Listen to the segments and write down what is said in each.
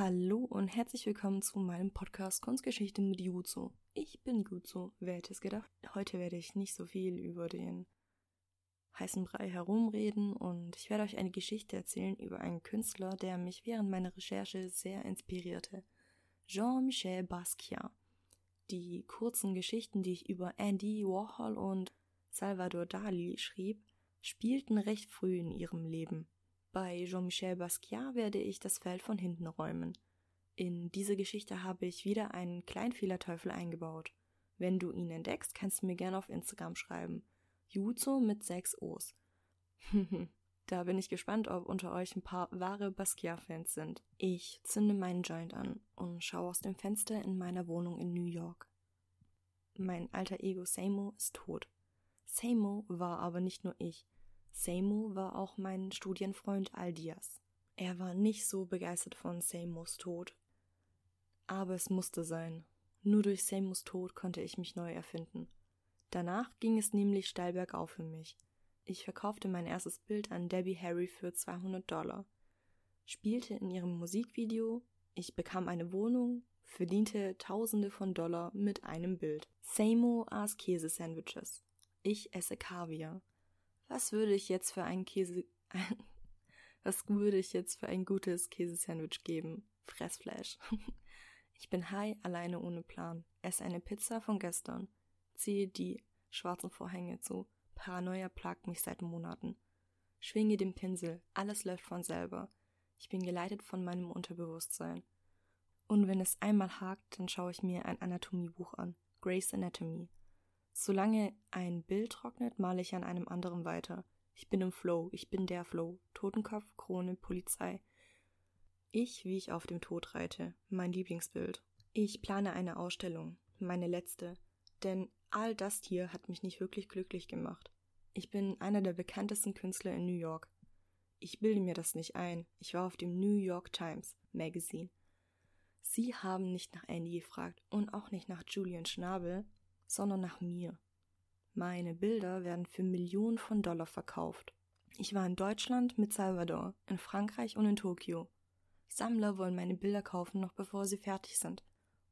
Hallo und herzlich willkommen zu meinem Podcast Kunstgeschichte mit Juzo. Ich bin Juzo, wer hätte es gedacht? Heute werde ich nicht so viel über den heißen Brei herumreden und ich werde euch eine Geschichte erzählen über einen Künstler, der mich während meiner Recherche sehr inspirierte. Jean-Michel Basquiat. Die kurzen Geschichten, die ich über Andy Warhol und Salvador Dali schrieb, spielten recht früh in ihrem Leben. Bei Jean-Michel Basquiat werde ich das Feld von hinten räumen. In diese Geschichte habe ich wieder einen Kleinfehlerteufel eingebaut. Wenn du ihn entdeckst, kannst du mir gerne auf Instagram schreiben. Juzo mit sechs O's. da bin ich gespannt, ob unter euch ein paar wahre Basquiat-Fans sind. Ich zünde meinen Joint an und schaue aus dem Fenster in meiner Wohnung in New York. Mein alter Ego Samo ist tot. Samo war aber nicht nur ich. Samo war auch mein Studienfreund Aldias. Er war nicht so begeistert von Samos Tod. Aber es musste sein. Nur durch Samos Tod konnte ich mich neu erfinden. Danach ging es nämlich steil bergauf für mich. Ich verkaufte mein erstes Bild an Debbie Harry für 200 Dollar, spielte in ihrem Musikvideo, ich bekam eine Wohnung, verdiente Tausende von Dollar mit einem Bild. Samo aß Käsesandwiches. Ich esse Kaviar. Was würde ich jetzt für ein Käse, was würde ich jetzt für ein gutes Käsesandwich geben? Fressflash. Ich bin high, alleine ohne Plan, esse eine Pizza von gestern, ziehe die schwarzen Vorhänge zu, Paranoia plagt mich seit Monaten. Schwinge den Pinsel, alles läuft von selber. Ich bin geleitet von meinem Unterbewusstsein. Und wenn es einmal hakt, dann schaue ich mir ein Anatomiebuch an. Grace Anatomy. Solange ein Bild trocknet, male ich an einem anderen weiter. Ich bin im Flow, ich bin der Flow. Totenkopf, Krone, Polizei. Ich, wie ich auf dem Tod reite, mein Lieblingsbild. Ich plane eine Ausstellung, meine letzte, denn all das hier hat mich nicht wirklich glücklich gemacht. Ich bin einer der bekanntesten Künstler in New York. Ich bilde mir das nicht ein, ich war auf dem New York Times Magazine. Sie haben nicht nach Andy gefragt und auch nicht nach Julian Schnabel, sondern nach mir. Meine Bilder werden für Millionen von Dollar verkauft. Ich war in Deutschland mit Salvador, in Frankreich und in Tokio. Sammler wollen meine Bilder kaufen, noch bevor sie fertig sind.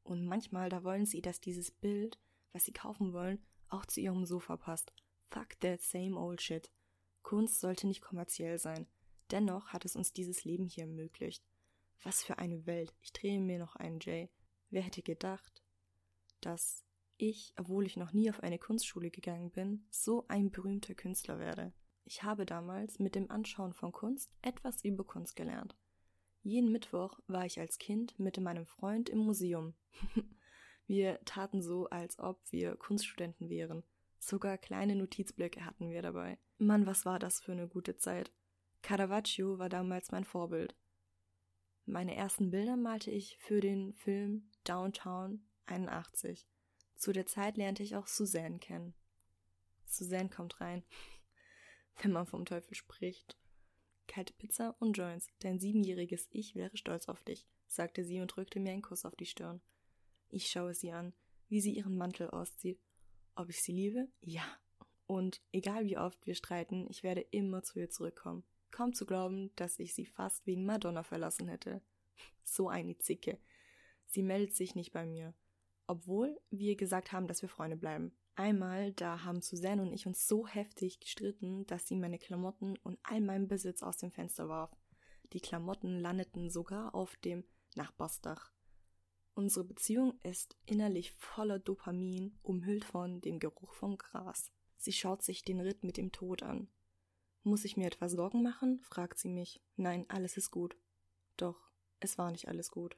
Und manchmal, da wollen sie, dass dieses Bild, was sie kaufen wollen, auch zu ihrem Sofa passt. Fuck that same old shit. Kunst sollte nicht kommerziell sein. Dennoch hat es uns dieses Leben hier ermöglicht. Was für eine Welt. Ich drehe mir noch einen Jay. Wer hätte gedacht, dass ich, obwohl ich noch nie auf eine Kunstschule gegangen bin, so ein berühmter Künstler werde. Ich habe damals mit dem Anschauen von Kunst etwas über Kunst gelernt. Jeden Mittwoch war ich als Kind mit meinem Freund im Museum. wir taten so, als ob wir Kunststudenten wären. Sogar kleine Notizblöcke hatten wir dabei. Mann, was war das für eine gute Zeit. Caravaggio war damals mein Vorbild. Meine ersten Bilder malte ich für den Film Downtown 81. Zu der Zeit lernte ich auch Suzanne kennen. Suzanne kommt rein, wenn man vom Teufel spricht. Kalte Pizza und Joints, dein siebenjähriges Ich wäre stolz auf dich, sagte sie und drückte mir einen Kuss auf die Stirn. Ich schaue sie an, wie sie ihren Mantel auszieht. Ob ich sie liebe? Ja. Und egal wie oft wir streiten, ich werde immer zu ihr zurückkommen. Kaum zu glauben, dass ich sie fast wegen Madonna verlassen hätte. So eine Zicke. Sie meldet sich nicht bei mir obwohl wir gesagt haben, dass wir Freunde bleiben. Einmal, da haben Suzanne und ich uns so heftig gestritten, dass sie meine Klamotten und all meinen Besitz aus dem Fenster warf. Die Klamotten landeten sogar auf dem Nachbarsdach. Unsere Beziehung ist innerlich voller Dopamin, umhüllt von dem Geruch von Gras. Sie schaut sich den Ritt mit dem Tod an. Muss ich mir etwas Sorgen machen? fragt sie mich. Nein, alles ist gut. Doch, es war nicht alles gut.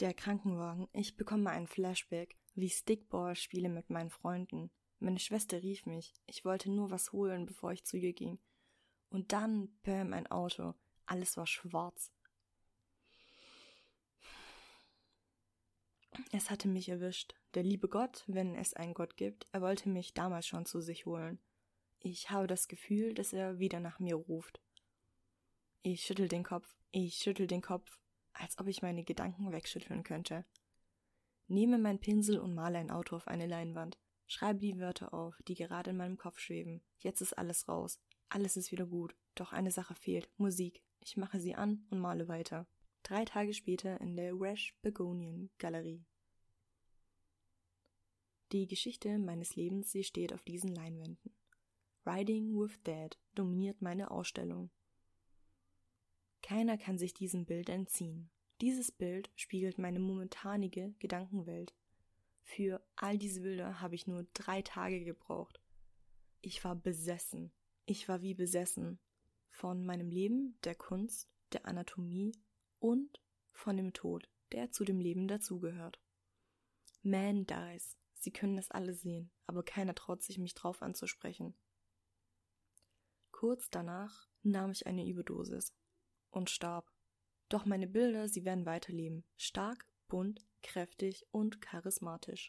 Der Krankenwagen. Ich bekomme einen Flashback, wie Stickball spiele mit meinen Freunden. Meine Schwester rief mich. Ich wollte nur was holen, bevor ich zu ihr ging. Und dann, bäm, ein Auto. Alles war schwarz. Es hatte mich erwischt. Der liebe Gott, wenn es einen Gott gibt, er wollte mich damals schon zu sich holen. Ich habe das Gefühl, dass er wieder nach mir ruft. Ich schüttel den Kopf. Ich schüttel den Kopf als ob ich meine Gedanken wegschütteln könnte. Nehme mein Pinsel und male ein Auto auf eine Leinwand. Schreibe die Wörter auf, die gerade in meinem Kopf schweben. Jetzt ist alles raus. Alles ist wieder gut. Doch eine Sache fehlt, Musik. Ich mache sie an und male weiter. Drei Tage später in der Rash Begonian Galerie. Die Geschichte meines Lebens, sie steht auf diesen Leinwänden. Riding with Dad dominiert meine Ausstellung. Keiner kann sich diesem Bild entziehen. Dieses Bild spiegelt meine momentanige Gedankenwelt. Für all diese Bilder habe ich nur drei Tage gebraucht. Ich war besessen. Ich war wie besessen. Von meinem Leben, der Kunst, der Anatomie und von dem Tod, der zu dem Leben dazugehört. Man dies. Sie können das alle sehen, aber keiner traut sich, mich drauf anzusprechen. Kurz danach nahm ich eine Überdosis und starb. Doch meine Bilder, sie werden weiterleben. Stark, bunt, kräftig und charismatisch.